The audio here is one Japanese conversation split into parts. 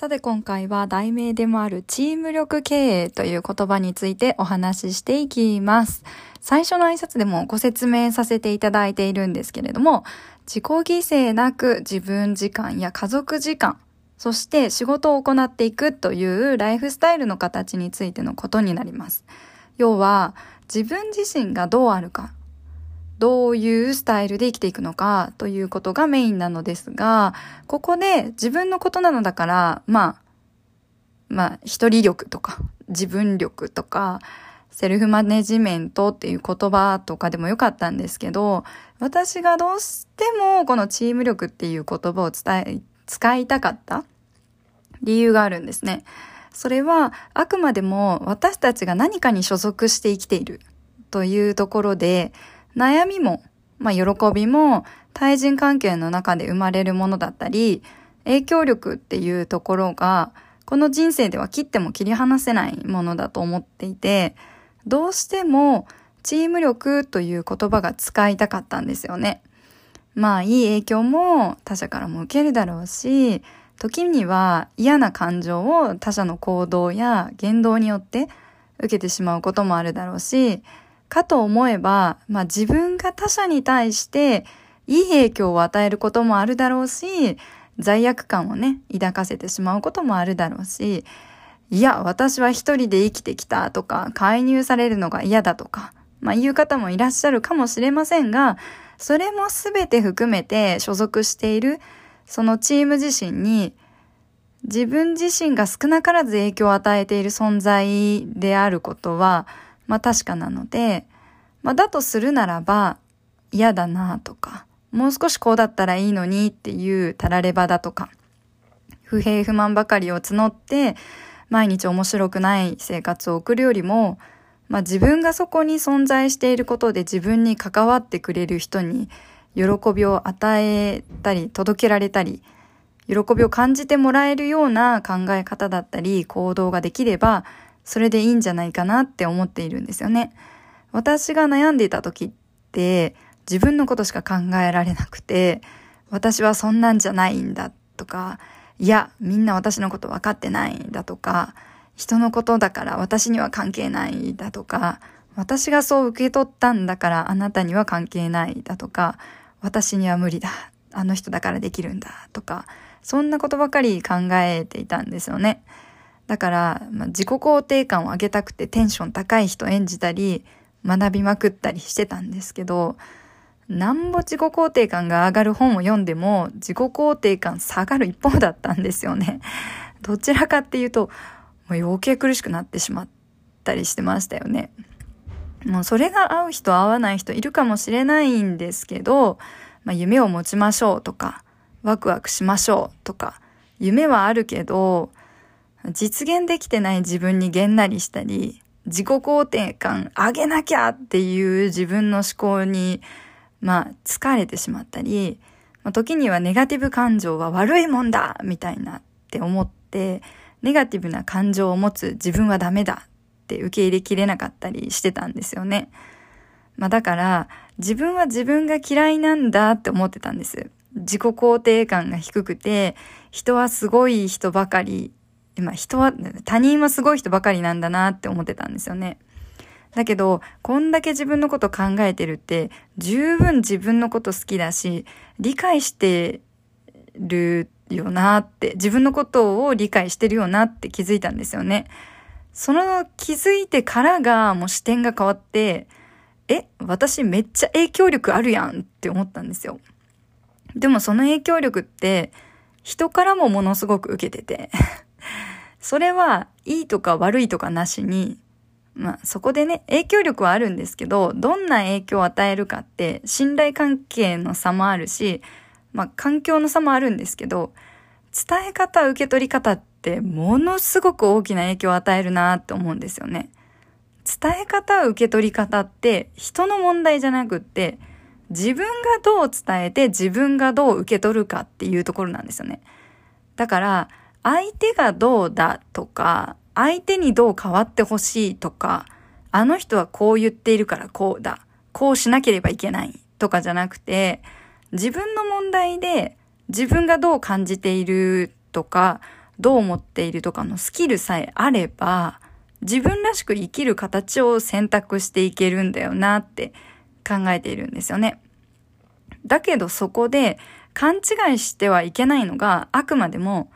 さて今回は題名でもあるチーム力経営という言葉についてお話ししていきます。最初の挨拶でもご説明させていただいているんですけれども、自己犠牲なく自分時間や家族時間、そして仕事を行っていくというライフスタイルの形についてのことになります。要は自分自身がどうあるか、どういうスタイルで生きていくのかということがメインなのですが、ここで自分のことなのだから、まあ、まあ、一人力とか、自分力とか、セルフマネジメントっていう言葉とかでもよかったんですけど、私がどうしてもこのチーム力っていう言葉を伝え、使いたかった理由があるんですね。それはあくまでも私たちが何かに所属して生きているというところで、悩みも、まあ、喜びも対人関係の中で生まれるものだったり、影響力っていうところが、この人生では切っても切り離せないものだと思っていて、どうしてもチーム力という言葉が使いたかったんですよね。まあいい影響も他者からも受けるだろうし、時には嫌な感情を他者の行動や言動によって受けてしまうこともあるだろうし、かと思えば、まあ自分が他者に対していい影響を与えることもあるだろうし、罪悪感をね、抱かせてしまうこともあるだろうし、いや、私は一人で生きてきたとか、介入されるのが嫌だとか、まあ言う方もいらっしゃるかもしれませんが、それもすべて含めて所属している、そのチーム自身に、自分自身が少なからず影響を与えている存在であることは、まあ確かなので、まあだとするならば嫌だなとか、もう少しこうだったらいいのにっていうたらればだとか、不平不満ばかりを募って毎日面白くない生活を送るよりも、まあ自分がそこに存在していることで自分に関わってくれる人に喜びを与えたり届けられたり、喜びを感じてもらえるような考え方だったり行動ができればそれでいいんじゃないかなって思っているんですよね。私が悩んでいた時って自分のことしか考えられなくて、私はそんなんじゃないんだとか、いや、みんな私のこと分かってないんだとか、人のことだから私には関係ないだとか、私がそう受け取ったんだからあなたには関係ないだとか、私には無理だ。あの人だからできるんだとか、そんなことばかり考えていたんですよね。だから、まあ、自己肯定感を上げたくてテンション高い人演じたり、学びまくったりしてたんですけど、なんぼ自己肯定感が上がる本を読んでも、自己肯定感下がる一方だったんですよね。どちらかっていうと、もう余計苦しくなってしまったりしてましたよね。もうそれが合う人合わない人いるかもしれないんですけど、まあ、夢を持ちましょうとか、ワクワクしましょうとか、夢はあるけど、実現できてない自分にげんなりしたり、自己肯定感上げなきゃっていう自分の思考に、まあ、疲れてしまったり、まあ、時にはネガティブ感情は悪いもんだみたいなって思って、ネガティブな感情を持つ自分はダメだって受け入れきれなかったりしてたんですよね。まあだから、自分は自分が嫌いなんだって思ってたんです。自己肯定感が低くて、人はすごい人ばかりまあ人は、他人はすごい人ばかりなんだなって思ってたんですよね。だけど、こんだけ自分のこと考えてるって、十分自分のこと好きだし、理解してるよなって、自分のことを理解してるよなって気づいたんですよね。その気づいてからがもう視点が変わって、え、私めっちゃ影響力あるやんって思ったんですよ。でもその影響力って人からもものすごく受けててそれはいいとか悪いとかなしに、まあそこでね、影響力はあるんですけど、どんな影響を与えるかって信頼関係の差もあるし、まあ環境の差もあるんですけど、伝え方、受け取り方ってものすごく大きな影響を与えるなって思うんですよね。伝え方、受け取り方って人の問題じゃなくって、自分がどう伝えて自分がどう受け取るかっていうところなんですよね。だから、相手がどうだとか、相手にどう変わってほしいとか、あの人はこう言っているからこうだ、こうしなければいけないとかじゃなくて、自分の問題で自分がどう感じているとか、どう思っているとかのスキルさえあれば、自分らしく生きる形を選択していけるんだよなって考えているんですよね。だけどそこで勘違いしてはいけないのがあくまでも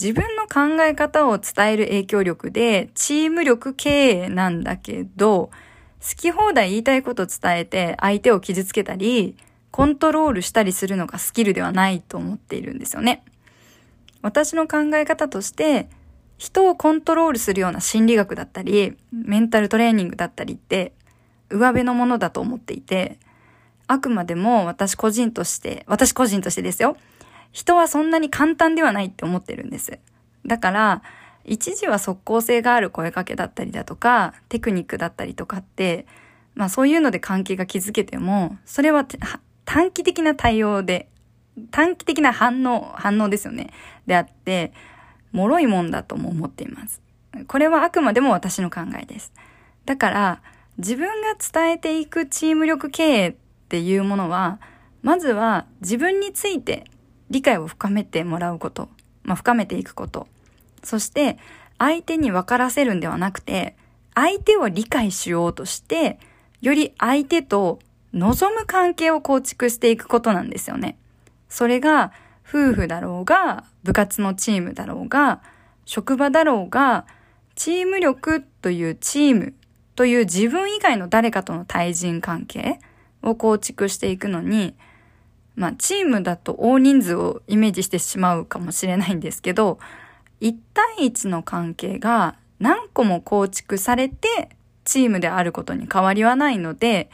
自分の考え方を伝える影響力でチーム力経営なんだけど好き放題言いたいこと伝えて相手を傷つけたりコントロールしたりするのがスキルではないと思っているんですよね。私の考え方として人をコントロールするような心理学だったり、メンタルトレーニングだったりって、上辺のものだと思っていて、あくまでも私個人として、私個人としてですよ。人はそんなに簡単ではないって思ってるんです。だから、一時は即効性がある声かけだったりだとか、テクニックだったりとかって、まあそういうので関係が築けても、それは短期的な対応で、短期的な反応、反応ですよね。であって、脆いもんだとも思っています。これはあくまでも私の考えです。だから、自分が伝えていくチーム力経営っていうものは、まずは自分について理解を深めてもらうこと、まあ、深めていくこと。そして、相手に分からせるんではなくて、相手を理解しようとして、より相手と望む関係を構築していくことなんですよね。それが、夫婦だろうが、部活のチームだろうが、職場だろうが、チーム力というチームという自分以外の誰かとの対人関係を構築していくのに、まあ、チームだと大人数をイメージしてしまうかもしれないんですけど、1対1の関係が何個も構築されてチームであることに変わりはないので、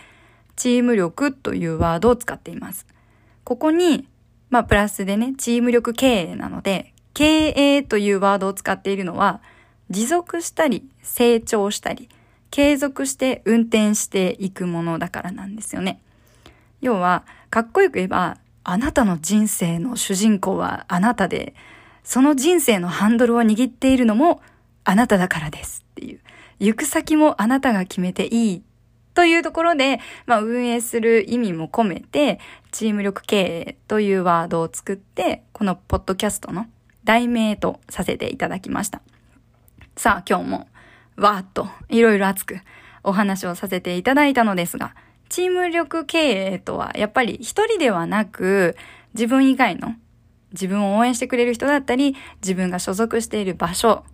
チーム力というワードを使っています。ここにまあ、プラスでね、チーム力経営なので、経営というワードを使っているのは、持続したり、成長したり、継続して運転していくものだからなんですよね。要は、かっこよく言えば、あなたの人生の主人公はあなたで、その人生のハンドルを握っているのもあなただからですっていう。行く先もあなたが決めていいというところで、まあ、運営する意味も込めて、チーム力経営というワードを作って、このポッドキャストの題名とさせていただきました。さあ、今日も、わーっと、いろいろ熱くお話をさせていただいたのですが、チーム力経営とは、やっぱり一人ではなく、自分以外の、自分を応援してくれる人だったり、自分が所属している場所、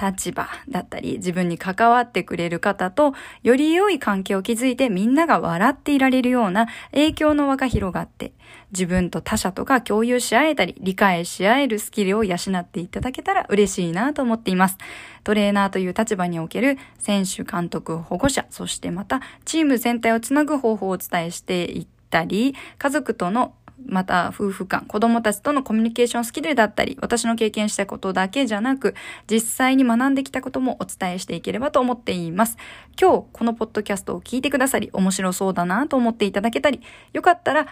立場だったり、自分に関わってくれる方と、より良い関係を築いてみんなが笑っていられるような影響の輪が広がって、自分と他者とか共有し合えたり、理解し合えるスキルを養っていただけたら嬉しいなと思っています。トレーナーという立場における選手、監督、保護者、そしてまたチーム全体をつなぐ方法をお伝えしていったり、家族とのまた夫婦間、子供たちとのコミュニケーションスキルだったり、私の経験したことだけじゃなく、実際に学んできたこともお伝えしていければと思っています。今日、このポッドキャストを聞いてくださり、面白そうだなと思っていただけたり、よかったら、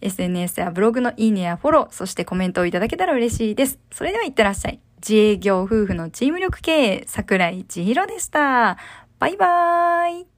SNS やブログのいいねやフォロー、そしてコメントをいただけたら嬉しいです。それではいってらっしゃい。自営業夫婦のチーム力経営、桜井千尋でした。バイバーイ。